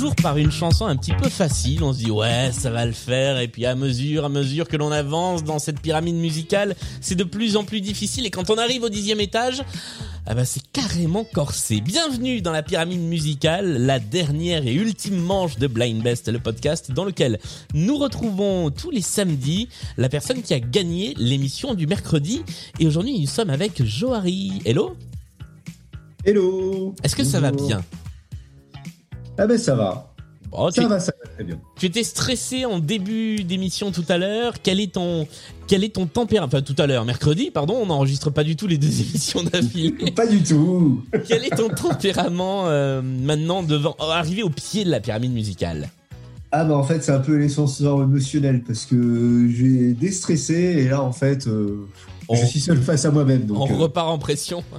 toujours par une chanson un petit peu facile. On se dit ouais, ça va le faire. Et puis à mesure, à mesure que l'on avance dans cette pyramide musicale, c'est de plus en plus difficile. Et quand on arrive au dixième étage, ah bah c'est carrément corsé. Bienvenue dans la pyramide musicale, la dernière et ultime manche de Blind Best, le podcast dans lequel nous retrouvons tous les samedis la personne qui a gagné l'émission du mercredi. Et aujourd'hui, nous sommes avec Johari. Hello? Hello Est-ce que ça va bien? Ah ben ça va. Bon, Ça tu, va, ça va très bien. tu étais stressé en début d'émission tout à l'heure. Quel est ton quel est ton tempérament Enfin tout à l'heure, mercredi, pardon, on n'enregistre pas du tout les deux émissions d'affilée. Pas du tout. quel est ton tempérament euh, maintenant devant oh, arrivé au pied de la pyramide musicale? Ah bah en fait c'est un peu l'ascenseur émotionnel parce que j'ai déstressé et là en fait euh, On- je suis seul face à moi-même donc. On euh, repart en pression.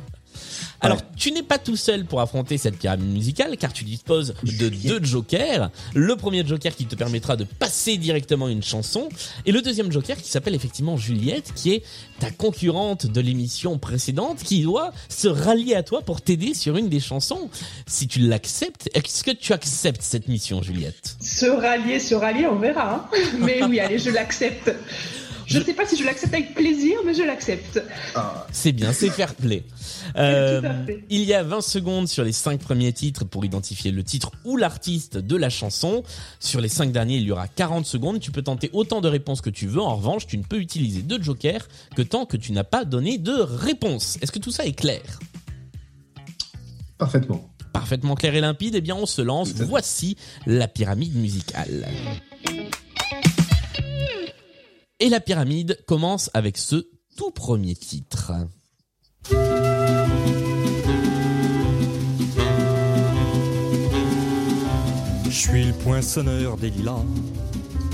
Alors, tu n'es pas tout seul pour affronter cette pyramide musicale, car tu disposes de deux jokers. Le premier joker qui te permettra de passer directement une chanson, et le deuxième joker qui s'appelle effectivement Juliette, qui est ta concurrente de l'émission précédente, qui doit se rallier à toi pour t'aider sur une des chansons. Si tu l'acceptes, est-ce que tu acceptes cette mission, Juliette? Se rallier, se rallier, on verra. hein. Mais oui, allez, je l'accepte. Je ne sais pas si je l'accepte avec plaisir, mais je l'accepte. ah, C'est bien, c'est fair play. Euh, il y a 20 secondes sur les 5 premiers titres pour identifier le titre ou l'artiste de la chanson. Sur les 5 derniers, il y aura 40 secondes. Tu peux tenter autant de réponses que tu veux. En revanche, tu ne peux utiliser deux jokers que tant que tu n'as pas donné de réponse. Est-ce que tout ça est clair? Parfaitement. Parfaitement clair et limpide. Eh bien, on se lance. Voici la pyramide musicale. Et la pyramide commence avec ce tout premier titre. Je suis le poinçonneur des lilas.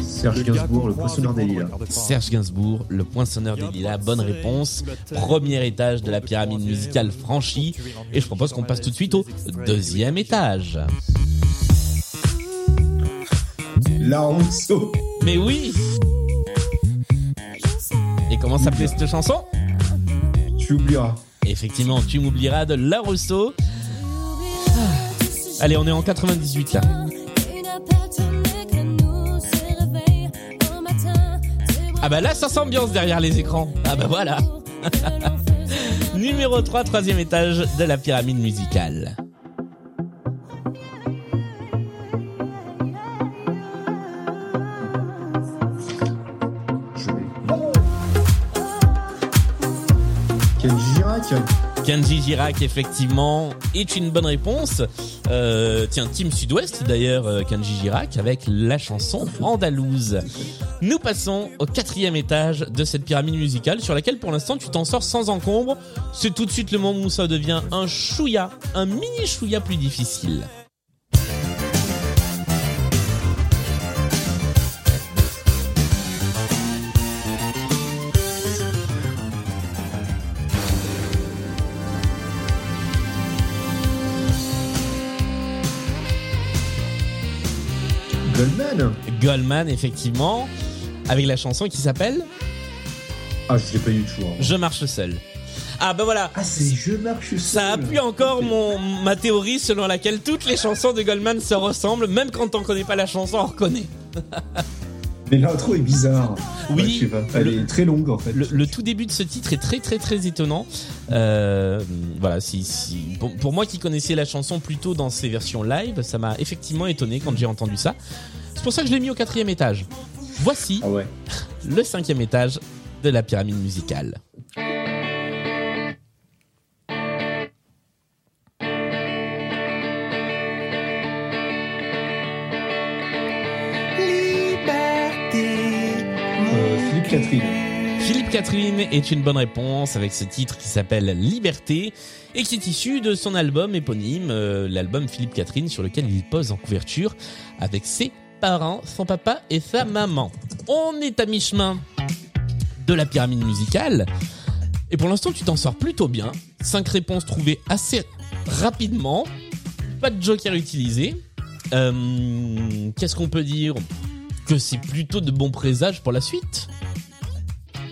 Serge Gainsbourg, le poinçonneur des lilas. Serge Gainsbourg, le poinçonneur des lilas, bonne réponse. Premier étage de la pyramide musicale franchi. Et je propose qu'on passe tout de suite au deuxième étage. La Rousseau. Mais oui Et comment s'appelait cette chanson Tu oublieras. Effectivement, tu m'oublieras de La Rousseau. Ah. Allez, on est en 98 là. Ah bah là, ça s'ambiance derrière les écrans. Ah bah voilà. Numéro 3, troisième étage de la pyramide musicale. Kenji Girac. Kenji Girac, effectivement, est une bonne réponse. Euh, tiens, Team Sud-Ouest, d'ailleurs, euh, Kenji Girac, avec la chanson Andalouse. Nous passons au quatrième étage de cette pyramide musicale, sur laquelle, pour l'instant, tu t'en sors sans encombre. C'est tout de suite le moment où ça devient un chouïa, un mini chouïa plus difficile. Goldman. Goldman, effectivement, avec la chanson qui s'appelle Ah je sais pas du tout. hein. Je marche seul. Ah bah voilà, Ah c'est Je marche seul. Ça appuie encore mon, ma théorie selon laquelle toutes les chansons de Goldman se ressemblent, même quand on connaît pas la chanson, on reconnaît. Mais l'intro est bizarre. Oui. Ouais, je sais pas. Elle Le- est très longue en fait. Le, le tout début de ce titre est très très très étonnant. Euh, voilà, si, si pour, pour moi qui connaissais la chanson plutôt dans ses versions live, ça m'a effectivement étonné quand j'ai entendu ça. C'est pour ça que je l'ai mis au quatrième étage. Voici Ah ouais. le cinquième étage de la pyramide musicale. Philippe Catherine. Philippe Catherine est une bonne réponse avec ce titre qui s'appelle Liberté et qui est issu de son album éponyme, euh, l'album Philippe Catherine sur lequel il pose en couverture avec ses parents, son papa et sa maman. On est à mi-chemin de la pyramide musicale et pour l'instant tu t'en sors plutôt bien. Cinq réponses trouvées assez rapidement, pas de joker utilisé. Euh, Qu'est-ce qu'on peut dire Que c'est plutôt de bons présages pour la suite?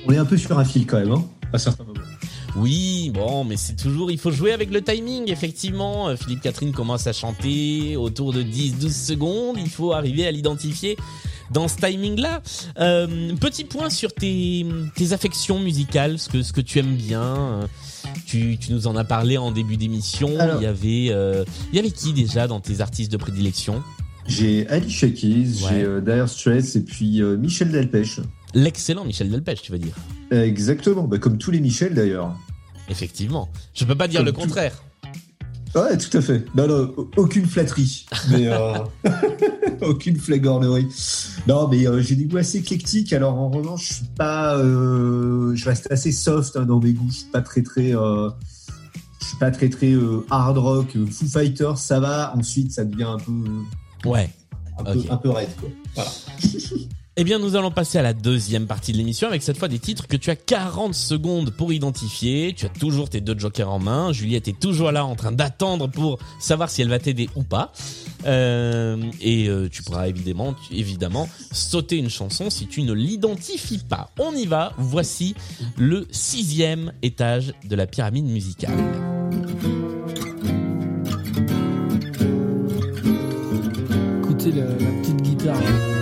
On est un peu sur un fil quand même, hein, à certains moments. Oui, bon, mais c'est toujours, il faut jouer avec le timing, effectivement. Euh, Philippe Catherine commence à chanter autour de 10-12 secondes. Il faut arriver à l'identifier dans ce timing-là. Euh, petit point sur tes, tes affections musicales, ce que, ce que tu aimes bien. Tu, tu nous en as parlé en début d'émission. Il y avait, euh, il y avait qui déjà dans tes artistes de prédilection? J'ai Keys, Ouais. j'ai euh, Dire Straits et puis euh, Michel Delpech. L'excellent Michel Delpech, tu veux dire Exactement, bah, comme tous les Michel d'ailleurs. Effectivement. Je peux pas dire Comme le tout. contraire. Ouais, tout à fait. Non, non, au- aucune flatterie. Mais euh, aucune flagornerie. Non, mais euh, j'ai des goûts assez éclectiques. Alors en revanche, je suis pas. euh, je reste assez soft hein, dans mes goûts. Je suis pas très très. je suis pas très très hard rock. Foo Fighters, ça va. Ensuite, ça devient un peu. Ouais. Un, peu, un peu raide, quoi. Voilà. Eh bien, nous allons passer à la deuxième partie de l'émission avec cette fois des titres que tu as 40 secondes pour identifier. Tu as toujours tes deux jokers en main. Juliette est toujours là en train d'attendre pour savoir si elle va t'aider ou pas. Euh, et euh, tu pourras évidemment, évidemment sauter une chanson si tu ne l'identifies pas. On y va. Voici le sixième étage de la pyramide musicale. Écoutez la petite guitare.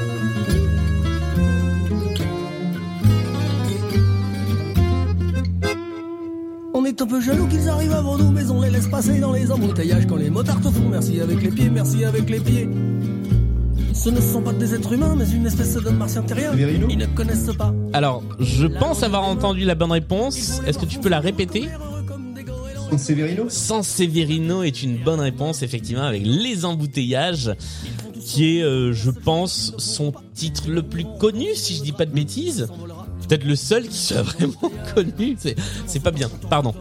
Est un peu jaloux qu'ils arrivent avant nous, mais on les laisse passer dans les embouteillages quand les motards te font merci avec les pieds, merci avec les pieds. Ce ne sont pas des êtres humains, mais une espèce d'homme martien terrien. Severino Ils ne connaissent pas. Alors, je pense avoir entendu la bonne réponse. Est-ce que tu peux la répéter? San Severino San Severino est une bonne réponse, effectivement, avec les embouteillages, qui est, euh, je pense, son titre le plus connu, si je dis pas de bêtises. Peut-être le seul qui soit vraiment connu. C'est, pas bien, pardon.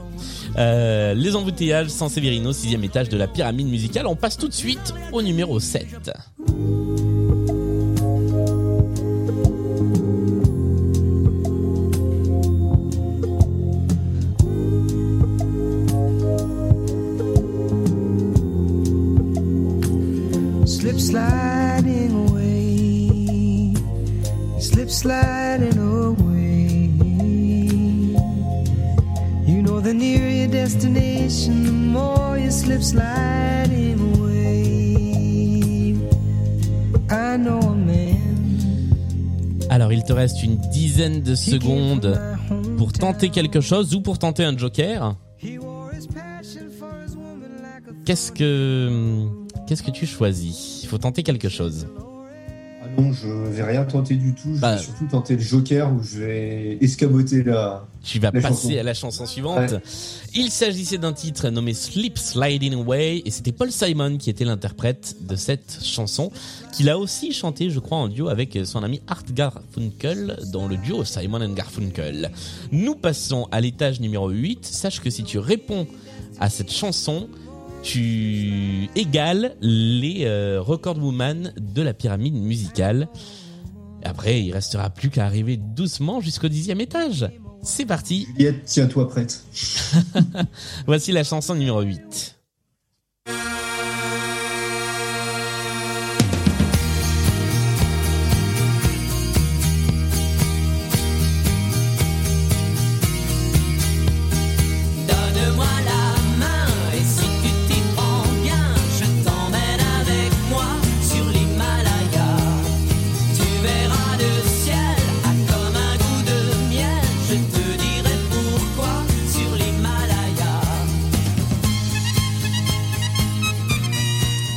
Euh, les embouteillages, San Severino, sixième étage de la pyramide musicale. On passe tout de suite au numéro 7. Slip sliding away. I know a man. Alors, il te reste une dizaine de secondes pour tenter quelque chose ou pour tenter un joker. Qu'est-ce que, qu'est-ce que tu choisis? Il faut tenter quelque chose. Ah non, je vais rien tenter du tout. Je Bah. vais surtout tenter le Joker où je vais escamoter la. Tu vas passer à la chanson suivante. Ouais. Il s'agissait d'un titre nommé Sleep Sliding Away et c'était Paul Simon qui était l'interprète de cette chanson qu'il a aussi chanté, je crois, en duo avec son ami Art Garfunkel dans le duo Simon and Garfunkel. Nous passons à l'étage numéro 8. Sache que si tu réponds à cette chanson, tu égales les euh, record woman de la pyramide musicale. Après, il restera plus qu'à arriver doucement jusqu'au dixième étage. C'est parti, Juliette, tiens-toi prête. Voici la chanson numéro 8.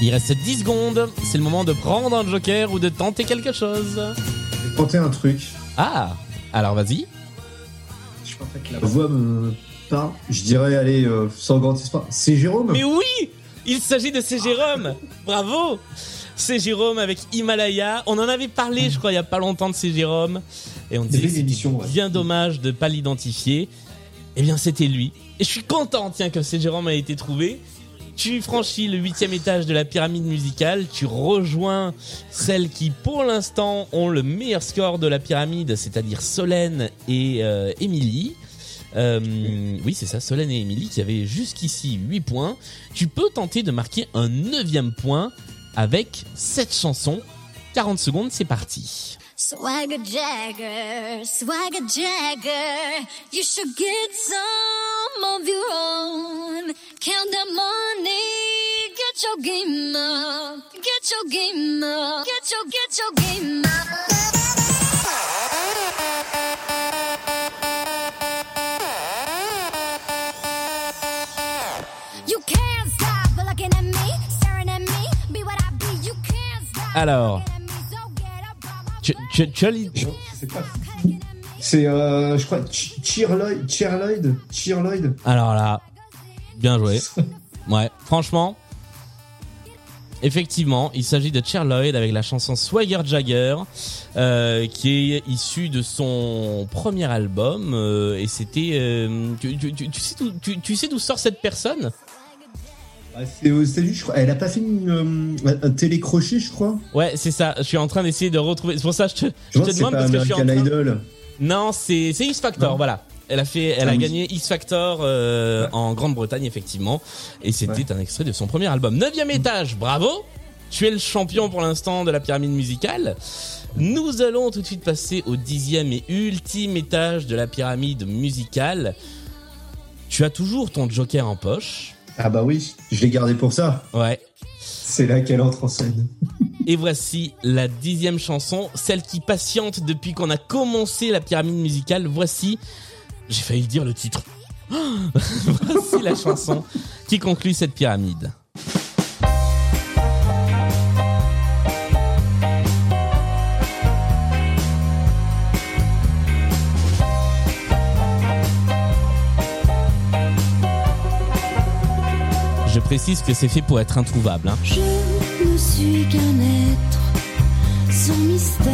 Il reste 10 secondes. C'est le moment de prendre un joker ou de tenter quelque chose. Je vais tenter un truc. Ah, alors vas-y. La voix me parle. Je dirais, allez, euh, sans grand espoir. C'est Jérôme Mais oui, il s'agit de C. Jérôme. Bravo. C. Jérôme avec Himalaya. On en avait parlé, je crois, il y a pas longtemps de C. Jérôme. Et on disait que ouais. bien dommage de pas l'identifier. Eh bien, c'était lui. Et je suis content, tiens, que C. Jérôme a été trouvé. Tu franchis le huitième étage de la pyramide musicale, tu rejoins celles qui, pour l'instant, ont le meilleur score de la pyramide, c'est-à-dire Solène et euh, Émilie. Euh, oui, c'est ça, Solène et Émilie qui avaient jusqu'ici 8 points. Tu peux tenter de marquer un neuvième point avec cette chanson. 40 secondes, c'est parti. Swagger Jagger, Swagger Jagger, you should get some of your own. Count the money. Get your game up. Get your game up. Get your get your game up. Alors, Ch Ch C'est, euh, je crois, Ch- Cheerloid, Cheerloid, Cheerloid. Alors là, bien joué. Ouais, franchement. Effectivement, il s'agit de Cher Lloyd avec la chanson Swagger Jagger, euh, qui est issue de son premier album. euh, et c'était, euh, tu, tu- tu- sais d'où tu, sais d'où sort cette personne? Ah, C'est aux États-Unis, je crois. Elle a pas fait une, un télécrochet, je crois? Ouais, c'est ça. Je suis en train d'essayer de retrouver. C'est pour ça que je te, Je je demande parce que je suis en train. Idol. Non, c'est c'est X Factor, Non. voilà. Elle a fait, elle Ah a oui. gagné X Factor euh, en Grande-Bretagne effectivement, et c'était un extrait de son premier album. Neuvième étage, bravo. Tu es le champion pour l'instant de la pyramide musicale. Nous allons tout de suite passer au dixième et ultime étage de la pyramide musicale. Tu as toujours ton joker en poche. Ah bah oui, je l'ai gardé pour ça. Ouais. C'est là qu'elle entre en scène. Et voici la dixième chanson, celle qui patiente depuis qu'on a commencé la pyramide musicale. Voici, j'ai failli dire le titre. voici la chanson qui conclut cette pyramide. Je précise que c'est fait pour être introuvable. hein. Je ne suis qu'un être sans mystère?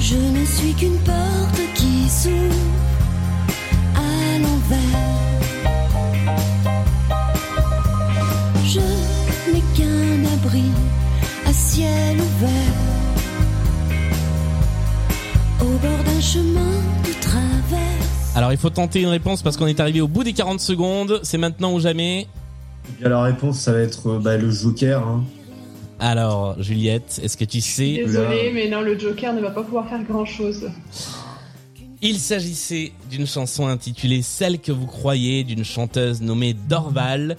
Je ne suis qu'une porte qui s'ouvre à l'envers. Je n'ai qu'un abri à ciel ouvert. Au bord d'un chemin de traverse. Alors il faut tenter une réponse parce qu'on est arrivé au bout des 40 secondes. C'est maintenant ou jamais. Eh bien, la réponse, ça va être euh, bah, le Joker. Hein. Alors Juliette, est-ce que tu sais Désolé, mais non, le Joker ne va pas pouvoir faire grand chose. Il s'agissait d'une chanson intitulée Celle que vous croyez d'une chanteuse nommée Dorval.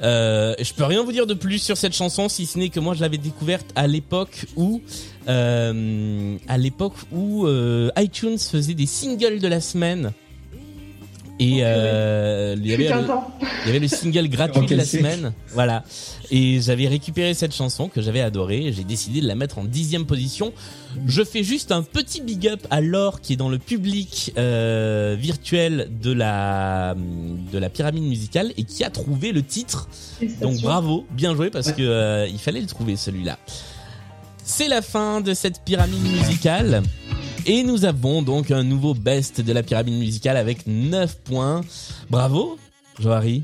Euh, je peux rien vous dire de plus sur cette chanson si ce n'est que moi je l'avais découverte à l'époque où euh, à l'époque où euh, iTunes faisait des singles de la semaine et euh, il y avait le- temps. il y avait le single gratuit de la semaine, voilà. Et j'avais récupéré cette chanson que j'avais adorée. J'ai décidé de la mettre en dixième position. Je fais juste un petit big up à Laure qui est dans le public euh, virtuel de la de la pyramide musicale et qui a trouvé le titre. Donc bravo, bien joué parce que euh, il fallait le trouver celui-là. C'est la fin de cette pyramide musicale. Et nous avons donc un nouveau best de la pyramide musicale avec 9 points. Bravo, Joari.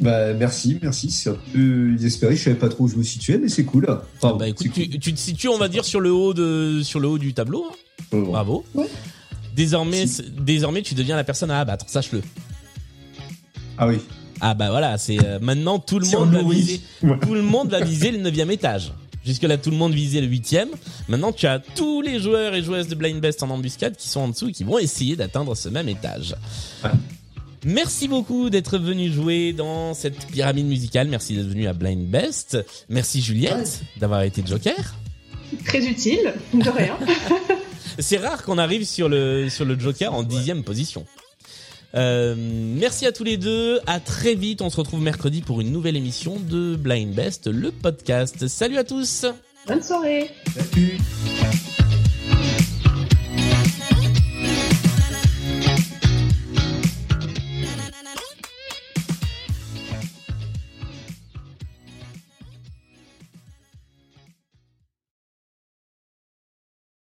Bah, merci, merci. C'est un peu inespéré. Je savais pas trop où je me situais, mais c'est cool. Ah bah écoute, c'est tu, tu te situes, on va dire, sur le haut de, sur le haut du tableau. hein. cool. Bravo. Ouais. Désormais, désormais, tu deviens la personne à abattre. Sache-le. Ah oui. Ah bah voilà, c'est euh, maintenant tout le Si monde on va viser, Ouais. tout le monde va viser le neuvième étage. Jusque là, tout le monde visait le huitième. Maintenant, tu as tous les joueurs et joueuses de Blind Best en embuscade qui sont en dessous et qui vont essayer d'atteindre ce même étage. Ouais. Merci beaucoup d'être venu jouer dans cette pyramide musicale. Merci d'être venu à Blind Best. Merci Juliette d'avoir été Joker. Très utile, de rien. C'est rare qu'on arrive sur le sur le Joker en dixième position. Euh, merci à tous les deux. À très vite. On se retrouve mercredi pour une nouvelle émission de Blind Best, le podcast. Salut à tous. Bonne soirée. Salut.